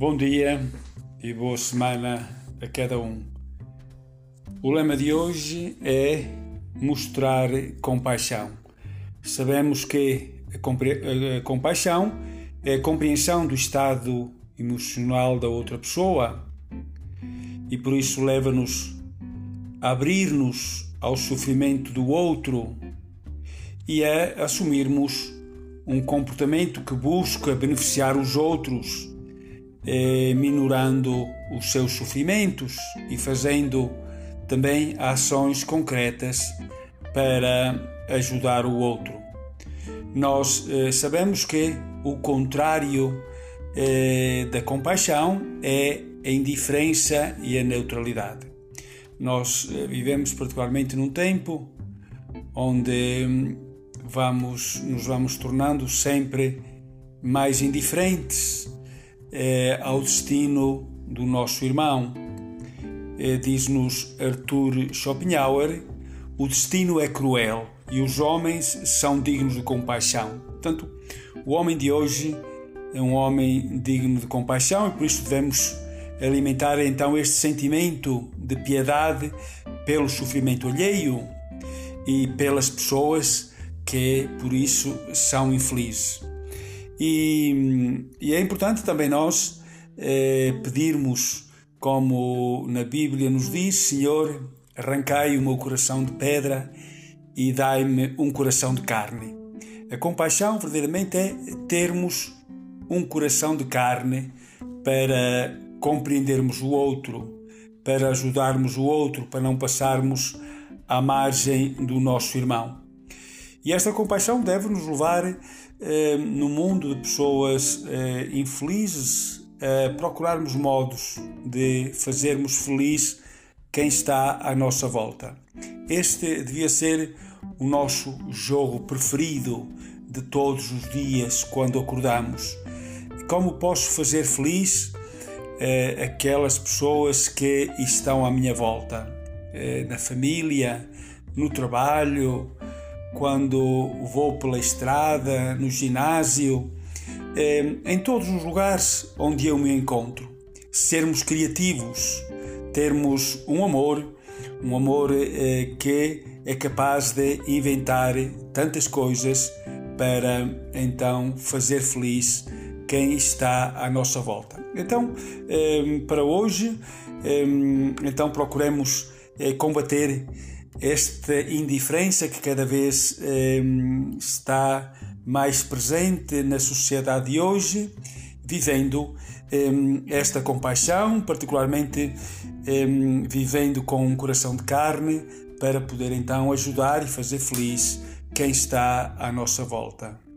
Bom dia e boa semana a cada um. O lema de hoje é mostrar compaixão. Sabemos que a compaixão é a compreensão do estado emocional da outra pessoa e por isso leva-nos a abrir-nos ao sofrimento do outro e a assumirmos um comportamento que busca beneficiar os outros eh, minorando os seus sofrimentos e fazendo também ações concretas para ajudar o outro. Nós eh, sabemos que o contrário eh, da compaixão é a indiferença e a neutralidade. Nós eh, vivemos particularmente num tempo onde hum, vamos nos vamos tornando sempre mais indiferentes é, ao destino do nosso irmão. É, Diz-nos Arthur Schopenhauer: o destino é cruel e os homens são dignos de compaixão. Portanto, o homem de hoje é um homem digno de compaixão e por isso devemos alimentar então este sentimento de piedade pelo sofrimento alheio e pelas pessoas que por isso são infelizes. E, e é importante também nós eh, pedirmos, como na Bíblia nos diz: Senhor, arrancai o meu coração de pedra e dai-me um coração de carne. A compaixão verdadeiramente é termos um coração de carne para compreendermos o outro, para ajudarmos o outro, para não passarmos à margem do nosso irmão. E esta compaixão deve nos levar eh, no mundo de pessoas eh, infelizes a procurarmos modos de fazermos feliz quem está à nossa volta. Este devia ser o nosso jogo preferido de todos os dias quando acordamos. Como posso fazer feliz eh, aquelas pessoas que estão à minha volta, eh, na família, no trabalho, quando vou pela estrada, no ginásio, eh, em todos os lugares onde eu me encontro. Sermos criativos, termos um amor, um amor eh, que é capaz de inventar tantas coisas para então fazer feliz quem está à nossa volta. Então, eh, para hoje, então procuremos combater esta indiferença que cada vez eh, está mais presente na sociedade de hoje, vivendo eh, esta compaixão, particularmente eh, vivendo com um coração de carne, para poder então ajudar e fazer feliz quem está à nossa volta.